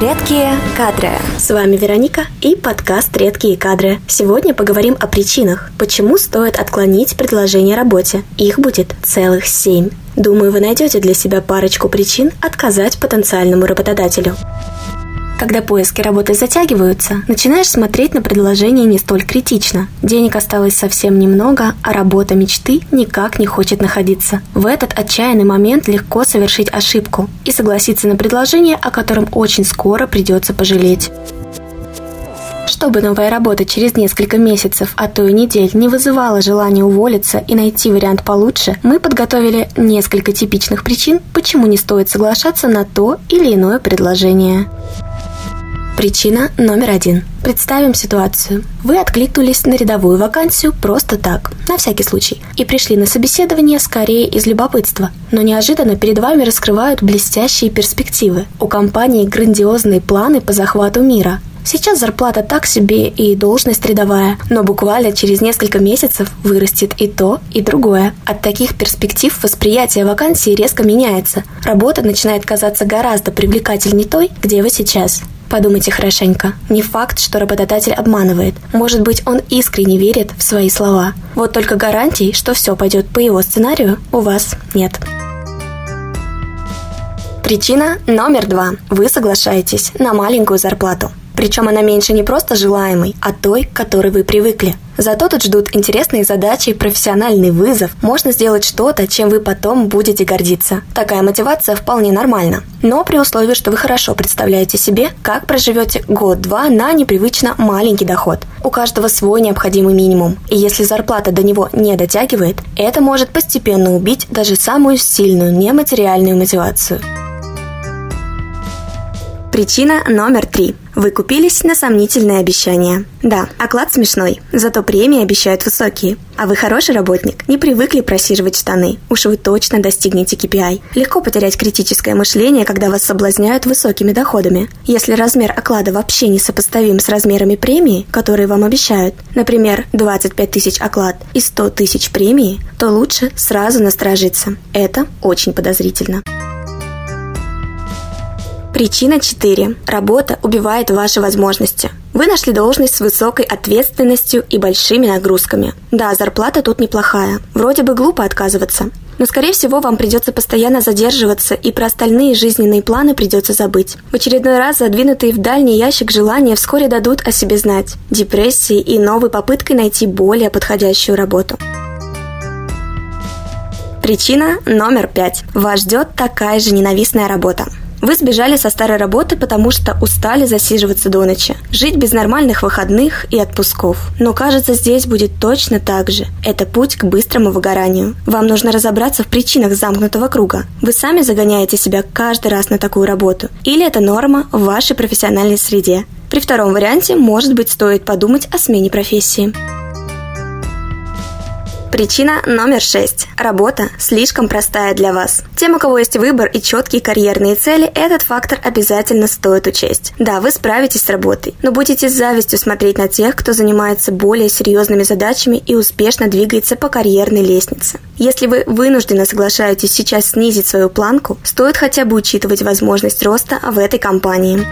Редкие кадры. С вами Вероника и подкаст «Редкие кадры». Сегодня поговорим о причинах, почему стоит отклонить предложение работе. Их будет целых семь. Думаю, вы найдете для себя парочку причин отказать потенциальному работодателю. Когда поиски работы затягиваются, начинаешь смотреть на предложение не столь критично. Денег осталось совсем немного, а работа мечты никак не хочет находиться. В этот отчаянный момент легко совершить ошибку и согласиться на предложение, о котором очень скоро придется пожалеть. Чтобы новая работа через несколько месяцев, а то и недель не вызывала желания уволиться и найти вариант получше, мы подготовили несколько типичных причин, почему не стоит соглашаться на то или иное предложение. Причина номер один. Представим ситуацию. Вы откликнулись на рядовую вакансию просто так, на всякий случай, и пришли на собеседование скорее из любопытства. Но неожиданно перед вами раскрывают блестящие перспективы. У компании грандиозные планы по захвату мира. Сейчас зарплата так себе и должность рядовая, но буквально через несколько месяцев вырастет и то, и другое. От таких перспектив восприятие вакансии резко меняется. Работа начинает казаться гораздо привлекательней той, где вы сейчас. Подумайте хорошенько. Не факт, что работодатель обманывает. Может быть, он искренне верит в свои слова. Вот только гарантий, что все пойдет по его сценарию, у вас нет. Причина номер два. Вы соглашаетесь на маленькую зарплату. Причем она меньше не просто желаемой, а той, к которой вы привыкли. Зато тут ждут интересные задачи, профессиональный вызов. Можно сделать что-то, чем вы потом будете гордиться. Такая мотивация вполне нормальна. Но при условии, что вы хорошо представляете себе, как проживете год-два на непривычно маленький доход. У каждого свой необходимый минимум. И если зарплата до него не дотягивает, это может постепенно убить даже самую сильную нематериальную мотивацию. Причина номер три. Вы купились на сомнительные обещания. Да, оклад смешной, зато премии обещают высокие. А вы хороший работник, не привыкли просиживать штаны. Уж вы точно достигнете KPI. Легко потерять критическое мышление, когда вас соблазняют высокими доходами. Если размер оклада вообще не сопоставим с размерами премии, которые вам обещают, например, 25 тысяч оклад и 100 тысяч премии, то лучше сразу насторожиться. Это очень подозрительно. Причина 4. Работа убивает ваши возможности. Вы нашли должность с высокой ответственностью и большими нагрузками. Да, зарплата тут неплохая. Вроде бы глупо отказываться. Но, скорее всего, вам придется постоянно задерживаться, и про остальные жизненные планы придется забыть. В очередной раз задвинутые в дальний ящик желания вскоре дадут о себе знать. Депрессией и новой попыткой найти более подходящую работу. Причина номер пять. Вас ждет такая же ненавистная работа. Вы сбежали со старой работы, потому что устали засиживаться до ночи, жить без нормальных выходных и отпусков. Но кажется, здесь будет точно так же. Это путь к быстрому выгоранию. Вам нужно разобраться в причинах замкнутого круга. Вы сами загоняете себя каждый раз на такую работу. Или это норма в вашей профессиональной среде. При втором варианте, может быть, стоит подумать о смене профессии. Причина номер шесть. Работа слишком простая для вас. Тем, у кого есть выбор и четкие карьерные цели, этот фактор обязательно стоит учесть. Да, вы справитесь с работой, но будете с завистью смотреть на тех, кто занимается более серьезными задачами и успешно двигается по карьерной лестнице. Если вы вынужденно соглашаетесь сейчас снизить свою планку, стоит хотя бы учитывать возможность роста в этой компании.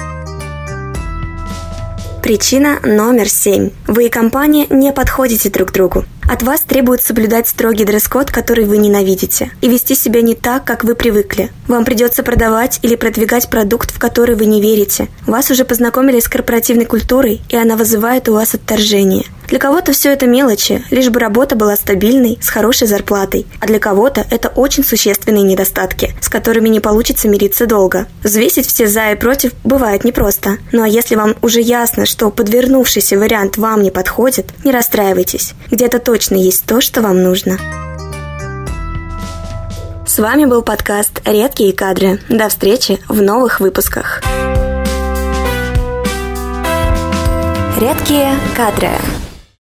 Причина номер семь. Вы и компания не подходите друг другу. От вас требуют соблюдать строгий дресс-код, который вы ненавидите, и вести себя не так, как вы привыкли. Вам придется продавать или продвигать продукт, в который вы не верите. Вас уже познакомили с корпоративной культурой, и она вызывает у вас отторжение. Для кого-то все это мелочи, лишь бы работа была стабильной, с хорошей зарплатой, а для кого-то это очень существенные недостатки, с которыми не получится мириться долго. Взвесить все за и против бывает непросто. Ну а если вам уже ясно, что подвернувшийся вариант вам не подходит, не расстраивайтесь. Где-то точно есть то, что вам нужно. С вами был подкаст «Редкие кадры». До встречи в новых выпусках. Редкие кадры.